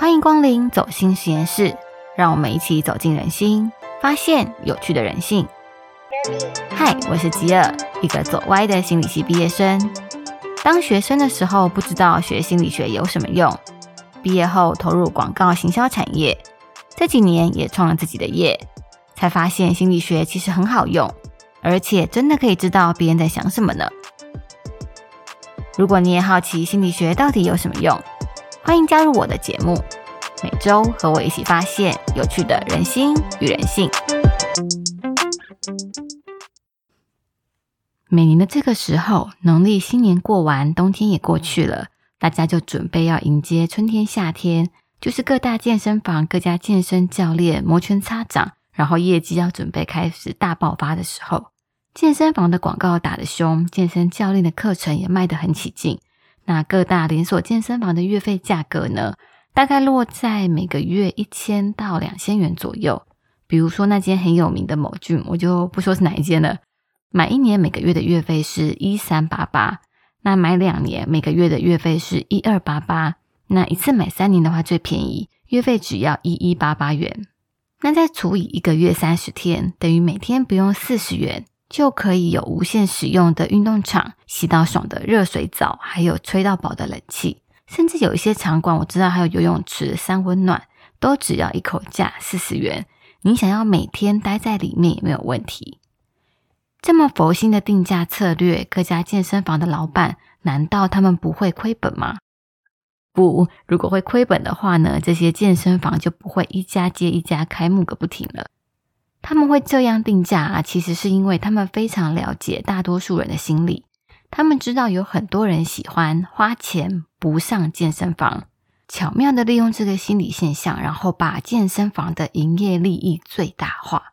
欢迎光临走心实验室，让我们一起走进人心，发现有趣的人性。嗨，我是吉尔，一个走歪的心理系毕业生。当学生的时候，不知道学心理学有什么用；毕业后投入广告行销产业，这几年也创了自己的业，才发现心理学其实很好用，而且真的可以知道别人在想什么呢。如果你也好奇心理学到底有什么用，欢迎加入我的节目，每周和我一起发现有趣的人心与人性。每年的这个时候，农历新年过完，冬天也过去了，大家就准备要迎接春天、夏天，就是各大健身房、各家健身教练摩拳擦掌，然后业绩要准备开始大爆发的时候。健身房的广告打得凶，健身教练的课程也卖得很起劲。那各大连锁健身房的月费价格呢？大概落在每个月一千到两千元左右。比如说那间很有名的某郡，我就不说是哪一间了。买一年每个月的月费是一三八八，那买两年每个月的月费是一二八八，那一次买三年的话最便宜，月费只要一一八八元。那再除以一个月三十天，等于每天不用四十元。就可以有无限使用的运动场、洗到爽的热水澡，还有吹到饱的冷气，甚至有一些场馆，我知道还有游泳池、三温暖，都只要一口价四十元。你想要每天待在里面也没有问题。这么佛心的定价策略，各家健身房的老板难道他们不会亏本吗？不，如果会亏本的话呢，这些健身房就不会一家接一家开幕个不停了。他们会这样定价啊，其实是因为他们非常了解大多数人的心理。他们知道有很多人喜欢花钱不上健身房，巧妙的利用这个心理现象，然后把健身房的营业利益最大化。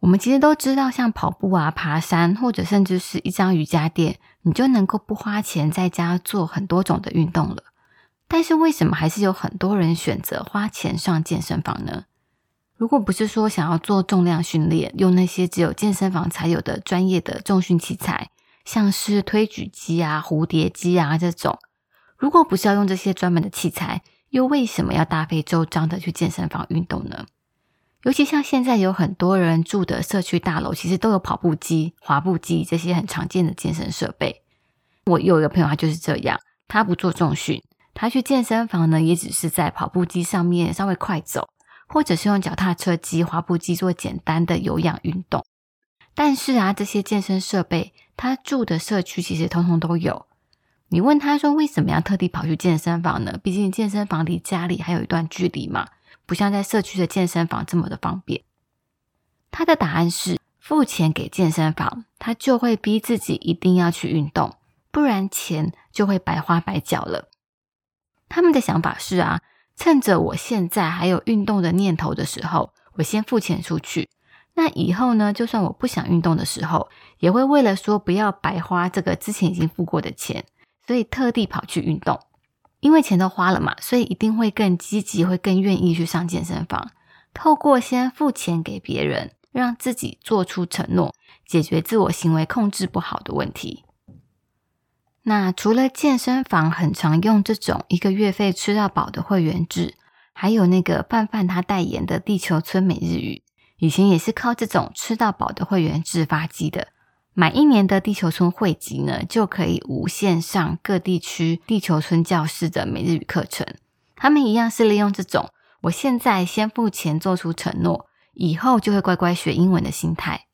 我们其实都知道，像跑步啊、爬山，或者甚至是一张瑜伽垫，你就能够不花钱在家做很多种的运动了。但是为什么还是有很多人选择花钱上健身房呢？如果不是说想要做重量训练，用那些只有健身房才有的专业的重训器材，像是推举机啊、蝴蝶机啊这种，如果不是要用这些专门的器材，又为什么要大费周章的去健身房运动呢？尤其像现在有很多人住的社区大楼，其实都有跑步机、滑步机这些很常见的健身设备。我有一个朋友，他就是这样，他不做重训，他去健身房呢，也只是在跑步机上面稍微快走。或者是用脚踏车机、滑步机做简单的有氧运动，但是啊，这些健身设备他住的社区其实通通都有。你问他说为什么要特地跑去健身房呢？毕竟健身房离家里还有一段距离嘛，不像在社区的健身房这么的方便。他的答案是：付钱给健身房，他就会逼自己一定要去运动，不然钱就会白花白缴了。他们的想法是啊。趁着我现在还有运动的念头的时候，我先付钱出去。那以后呢？就算我不想运动的时候，也会为了说不要白花这个之前已经付过的钱，所以特地跑去运动。因为钱都花了嘛，所以一定会更积极，会更愿意去上健身房。透过先付钱给别人，让自己做出承诺，解决自我行为控制不好的问题。那除了健身房很常用这种一个月费吃到饱的会员制，还有那个范范他代言的地球村每日语，以前也是靠这种吃到饱的会员制发迹的。买一年的地球村会籍呢，就可以无限上各地区地球村教室的每日语课程。他们一样是利用这种我现在先付钱做出承诺，以后就会乖乖学英文的心态。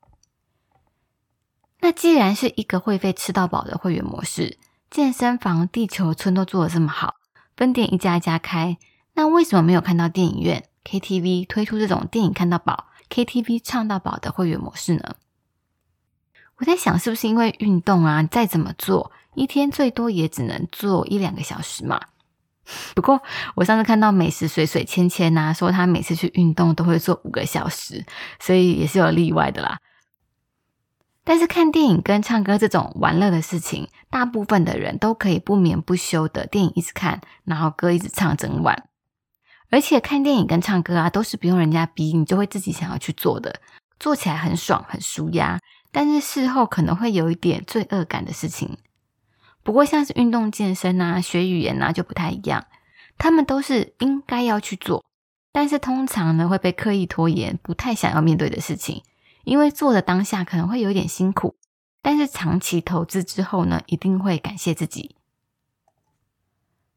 那既然是一个会费吃到饱的会员模式，健身房、地球村都做的这么好，分店一家一家开，那为什么没有看到电影院、KTV 推出这种电影看到饱、KTV 唱到饱的会员模式呢？我在想，是不是因为运动啊，再怎么做，一天最多也只能做一两个小时嘛？不过我上次看到美食水水芊芊呐，说他每次去运动都会做五个小时，所以也是有例外的啦。但是看电影跟唱歌这种玩乐的事情，大部分的人都可以不眠不休的电影一直看，然后歌一直唱整晚。而且看电影跟唱歌啊，都是不用人家逼，你就会自己想要去做的，做起来很爽很舒压。但是事后可能会有一点罪恶感的事情。不过像是运动健身啊、学语言啊就不太一样，他们都是应该要去做，但是通常呢会被刻意拖延，不太想要面对的事情，因为做的当下可能会有点辛苦，但是长期投资之后呢，一定会感谢自己。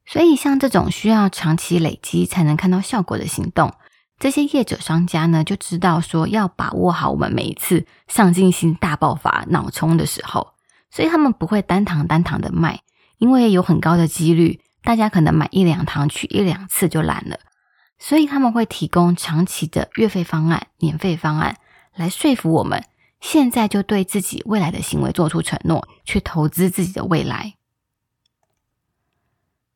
所以像这种需要长期累积才能看到效果的行动，这些业者商家呢就知道说要把握好我们每一次上进心大爆发、脑冲的时候，所以他们不会单堂单堂的卖，因为有很高的几率。大家可能买一两堂取一两次就懒了，所以他们会提供长期的月费方案、年费方案来说服我们，现在就对自己未来的行为做出承诺，去投资自己的未来。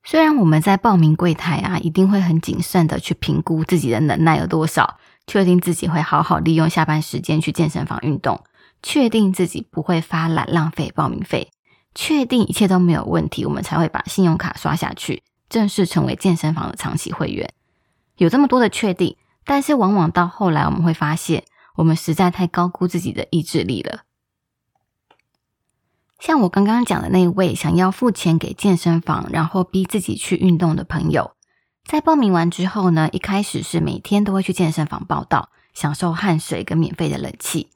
虽然我们在报名柜台啊，一定会很谨慎的去评估自己的能耐有多少，确定自己会好好利用下班时间去健身房运动，确定自己不会发懒浪费报名费。确定一切都没有问题，我们才会把信用卡刷下去，正式成为健身房的长期会员。有这么多的确定，但是往往到后来，我们会发现，我们实在太高估自己的意志力了。像我刚刚讲的那位想要付钱给健身房，然后逼自己去运动的朋友，在报名完之后呢，一开始是每天都会去健身房报道，享受汗水跟免费的冷气，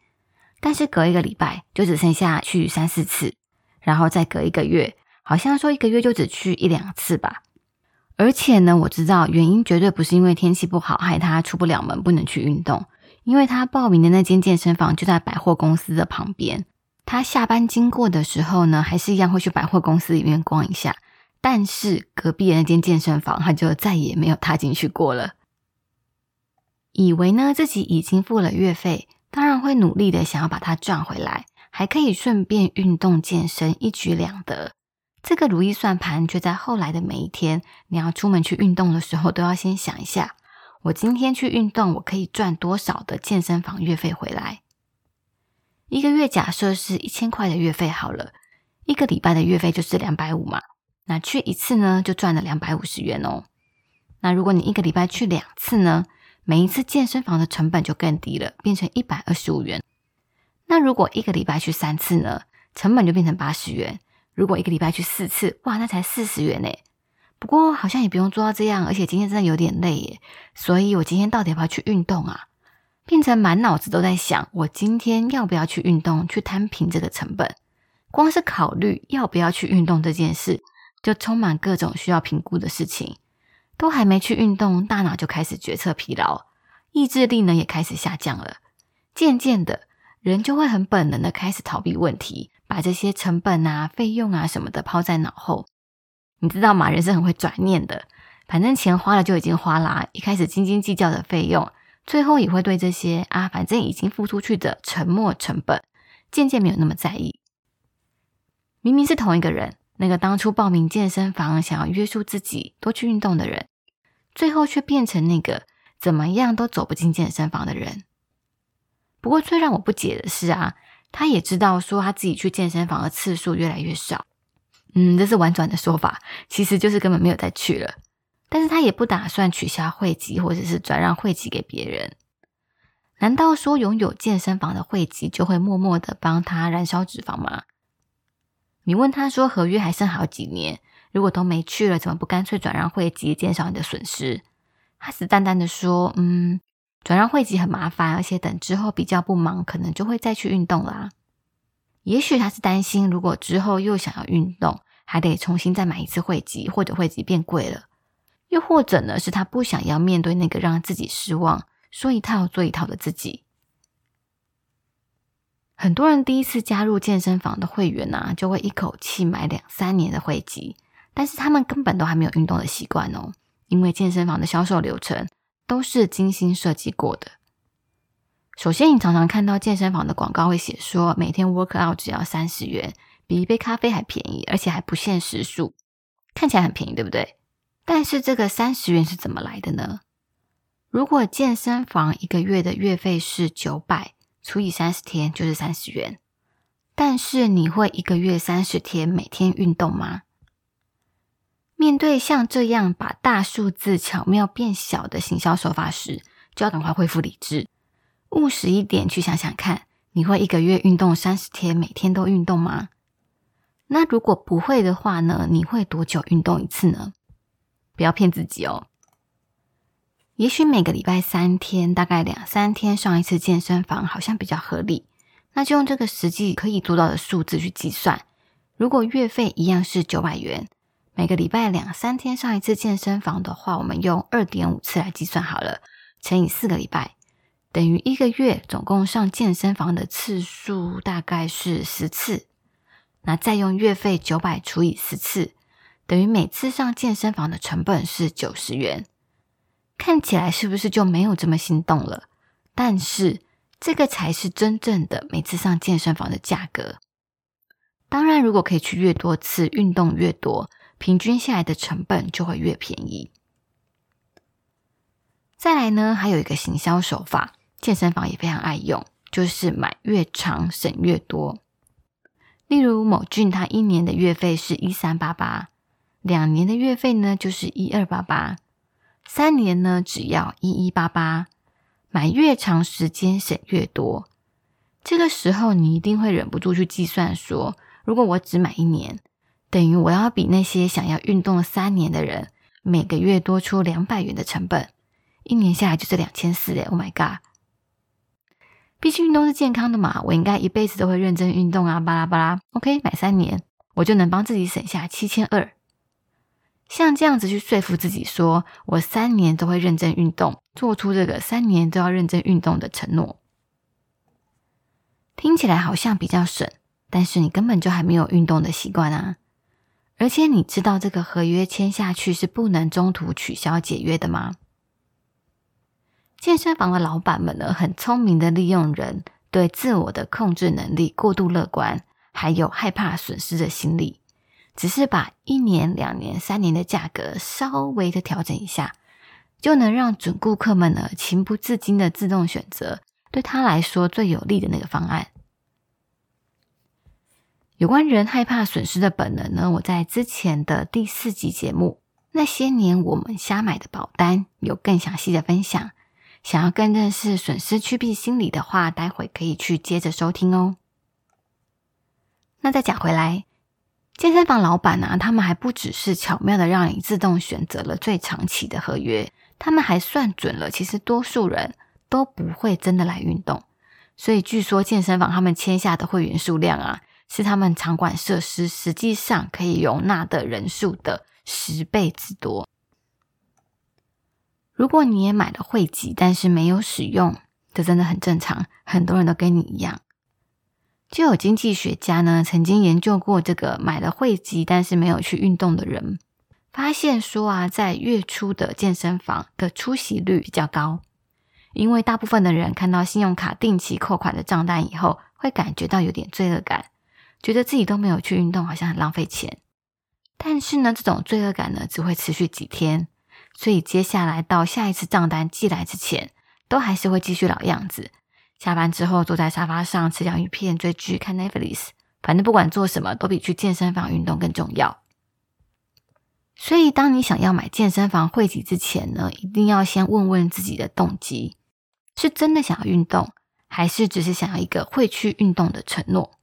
但是隔一个礼拜就只剩下去三四次。然后再隔一个月，好像说一个月就只去一两次吧。而且呢，我知道原因绝对不是因为天气不好害他出不了门不能去运动，因为他报名的那间健身房就在百货公司的旁边。他下班经过的时候呢，还是一样会去百货公司里面逛一下。但是隔壁的那间健身房，他就再也没有踏进去过了。以为呢自己已经付了月费，当然会努力的想要把它赚回来。还可以顺便运动健身，一举两得。这个如意算盘却在后来的每一天，你要出门去运动的时候，都要先想一下：我今天去运动，我可以赚多少的健身房月费回来？一个月假设是一千块的月费好了，一个礼拜的月费就是两百五嘛。那去一次呢，就赚了两百五十元哦。那如果你一个礼拜去两次呢，每一次健身房的成本就更低了，变成一百二十五元。那如果一个礼拜去三次呢，成本就变成八十元。如果一个礼拜去四次，哇，那才四十元呢。不过好像也不用做到这样，而且今天真的有点累耶，所以我今天到底要不要去运动啊？变成满脑子都在想，我今天要不要去运动，去摊平这个成本。光是考虑要不要去运动这件事，就充满各种需要评估的事情。都还没去运动，大脑就开始决策疲劳，意志力呢也开始下降了，渐渐的。人就会很本能的开始逃避问题，把这些成本啊、费用啊什么的抛在脑后。你知道吗？人是很会转念的，反正钱花了就已经花啦。一开始斤斤计较的费用，最后也会对这些啊，反正已经付出去的沉没成本，渐渐没有那么在意。明明是同一个人，那个当初报名健身房想要约束自己多去运动的人，最后却变成那个怎么样都走不进健身房的人。不过最让我不解的是啊，他也知道说他自己去健身房的次数越来越少，嗯，这是婉转的说法，其实就是根本没有再去了。但是他也不打算取消会籍或者是转让会籍给别人。难道说拥有健身房的会籍就会默默的帮他燃烧脂肪吗？你问他说合约还剩好几年，如果都没去了，怎么不干脆转让会籍，减少你的损失？他死淡淡的说，嗯。转让会籍很麻烦，而且等之后比较不忙，可能就会再去运动啦。也许他是担心，如果之后又想要运动，还得重新再买一次会籍，或者会籍变贵了。又或者呢，是他不想要面对那个让自己失望、说一套做一套的自己。很多人第一次加入健身房的会员啊，就会一口气买两三年的会籍，但是他们根本都还没有运动的习惯哦，因为健身房的销售流程。都是精心设计过的。首先，你常常看到健身房的广告会写说，每天 work out 只要三十元，比一杯咖啡还便宜，而且还不限时数，看起来很便宜，对不对？但是这个三十元是怎么来的呢？如果健身房一个月的月费是九百，除以三十天就是三十元。但是你会一个月三十天每天运动吗？面对像这样把大数字巧妙变小的行销手法时，就要赶快恢复理智，务实一点去想想看，你会一个月运动三十天，每天都运动吗？那如果不会的话呢？你会多久运动一次呢？不要骗自己哦。也许每个礼拜三天，大概两三天上一次健身房，好像比较合理。那就用这个实际可以做到的数字去计算。如果月费一样是九百元，每个礼拜两三天上一次健身房的话，我们用二点五次来计算好了，乘以四个礼拜，等于一个月总共上健身房的次数大概是十次。那再用月费九百除以十次，等于每次上健身房的成本是九十元。看起来是不是就没有这么心动了？但是。这个才是真正的每次上健身房的价格。当然，如果可以去越多次，运动越多，平均下来的成本就会越便宜。再来呢，还有一个行销手法，健身房也非常爱用，就是买越长省越多。例如某俊，他一年的月费是一三八八，两年的月费呢就是一二八八，三年呢只要一一八八。买越长时间省越多，这个时候你一定会忍不住去计算说，如果我只买一年，等于我要比那些想要运动三年的人每个月多出两百元的成本，一年下来就是两千四嘞！Oh my god！毕竟运动是健康的嘛，我应该一辈子都会认真运动啊！巴拉巴拉，OK，买三年我就能帮自己省下七千二。像这样子去说服自己，说我三年都会认真运动，做出这个三年都要认真运动的承诺，听起来好像比较省，但是你根本就还没有运动的习惯啊！而且你知道这个合约签下去是不能中途取消解约的吗？健身房的老板们呢，很聪明的利用人对自我的控制能力过度乐观，还有害怕损失的心理。只是把一年、两年、三年的价格稍微的调整一下，就能让准顾客们呢情不自禁的自动选择对他来说最有利的那个方案。有关人害怕损失的本能呢，我在之前的第四集节目《那些年我们瞎买的保单》有更详细的分享。想要更认识损失趋避心理的话，待会可以去接着收听哦。那再讲回来。健身房老板呢，他们还不只是巧妙的让你自动选择了最长期的合约，他们还算准了，其实多数人都不会真的来运动。所以据说健身房他们签下的会员数量啊，是他们场馆设施实际上可以容纳的人数的十倍之多。如果你也买了会籍，但是没有使用，这真的很正常，很多人都跟你一样。就有经济学家呢，曾经研究过这个买了会籍但是没有去运动的人，发现说啊，在月初的健身房的出席率比较高，因为大部分的人看到信用卡定期扣款的账单以后，会感觉到有点罪恶感，觉得自己都没有去运动，好像很浪费钱。但是呢，这种罪恶感呢，只会持续几天，所以接下来到下一次账单寄来之前，都还是会继续老样子。下班之后坐在沙发上吃洋芋片、追剧、看 Netflix，反正不管做什么都比去健身房运动更重要。所以，当你想要买健身房会籍之前呢，一定要先问问自己的动机：是真的想要运动，还是只是想要一个会去运动的承诺？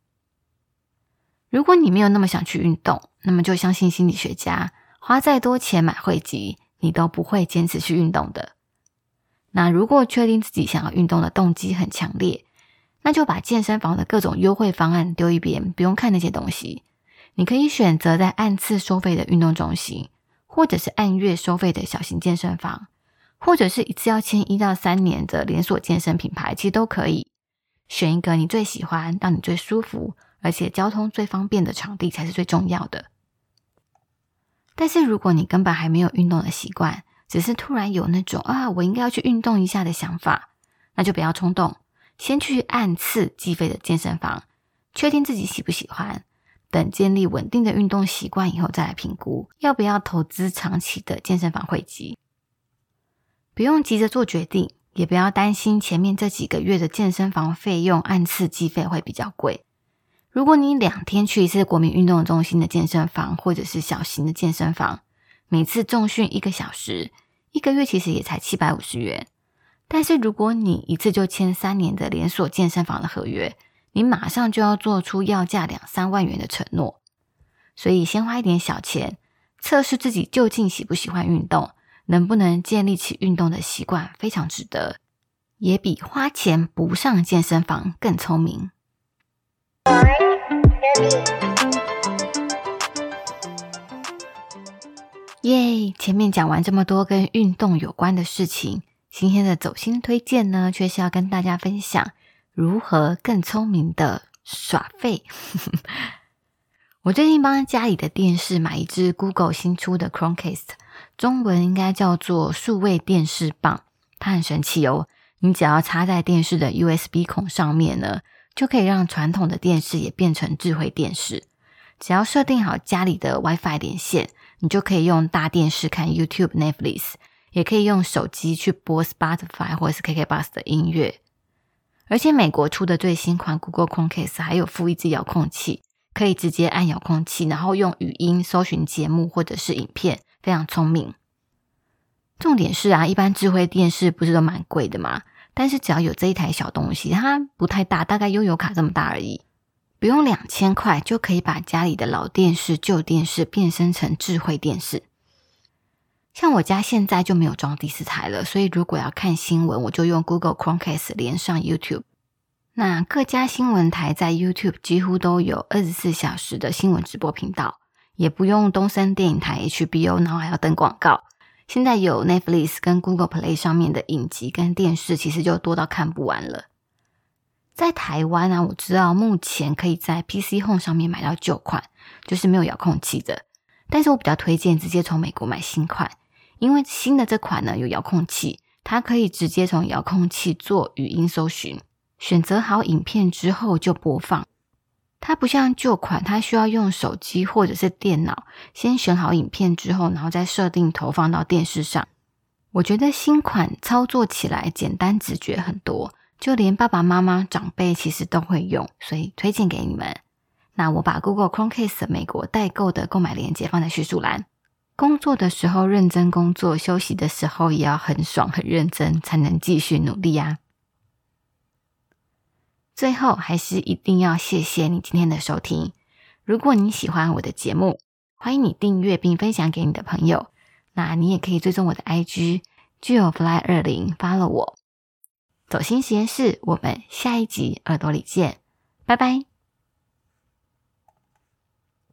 如果你没有那么想去运动，那么就相信心理学家，花再多钱买会籍，你都不会坚持去运动的。那如果确定自己想要运动的动机很强烈，那就把健身房的各种优惠方案丢一边，不用看那些东西。你可以选择在按次收费的运动中心，或者是按月收费的小型健身房，或者是一次要签一到三年的连锁健身品牌，其实都可以选一个你最喜欢、让你最舒服，而且交通最方便的场地才是最重要的。但是如果你根本还没有运动的习惯，只是突然有那种啊，我应该要去运动一下的想法，那就不要冲动，先去按次计费的健身房，确定自己喜不喜欢，等建立稳定的运动习惯以后再来评估要不要投资长期的健身房会籍。不用急着做决定，也不要担心前面这几个月的健身房费用按次计费会比较贵。如果你两天去一次国民运动中心的健身房，或者是小型的健身房。每次重训一个小时，一个月其实也才七百五十元。但是如果你一次就签三年的连锁健身房的合约，你马上就要做出要价两三万元的承诺。所以先花一点小钱，测试自己究竟喜不喜欢运动，能不能建立起运动的习惯，非常值得，也比花钱不上健身房更聪明。耶！前面讲完这么多跟运动有关的事情，今天的走心推荐呢，却是要跟大家分享如何更聪明的耍废。我最近帮家里的电视买一支 Google 新出的 Chromecast，中文应该叫做数位电视棒。它很神奇哦，你只要插在电视的 USB 孔上面呢，就可以让传统的电视也变成智慧电视。只要设定好家里的 WiFi 连线。你就可以用大电视看 YouTube、Netflix，也可以用手机去播 Spotify 或是 KKBox 的音乐。而且美国出的最新款 Google Chromecast 还有附一支遥控器，可以直接按遥控器，然后用语音搜寻节目或者是影片，非常聪明。重点是啊，一般智慧电视不是都蛮贵的吗？但是只要有这一台小东西，它不太大，大概悠游卡这么大而已。不用两千块就可以把家里的老电视、旧电视变身成智慧电视。像我家现在就没有装第四台了，所以如果要看新闻，我就用 Google Chromecast 连上 YouTube。那各家新闻台在 YouTube 几乎都有二十四小时的新闻直播频道，也不用东森电影台 HBO，然后还要等广告。现在有 Netflix 跟 Google Play 上面的影集跟电视，其实就多到看不完了。在台湾啊，我知道目前可以在 PC Home 上面买到旧款，就是没有遥控器的。但是我比较推荐直接从美国买新款，因为新的这款呢有遥控器，它可以直接从遥控器做语音搜寻，选择好影片之后就播放。它不像旧款，它需要用手机或者是电脑先选好影片之后，然后再设定投放到电视上。我觉得新款操作起来简单直觉很多。就连爸爸妈妈、长辈其实都会用，所以推荐给你们。那我把 Google Chromecast 美国代购的购买链接放在叙述栏。工作的时候认真工作，休息的时候也要很爽、很认真，才能继续努力呀。最后，还是一定要谢谢你今天的收听。如果你喜欢我的节目，欢迎你订阅并分享给你的朋友。那你也可以追踪我的 IG JoFly 二零发了我。走心实验室，我们下一集耳朵里见，拜拜。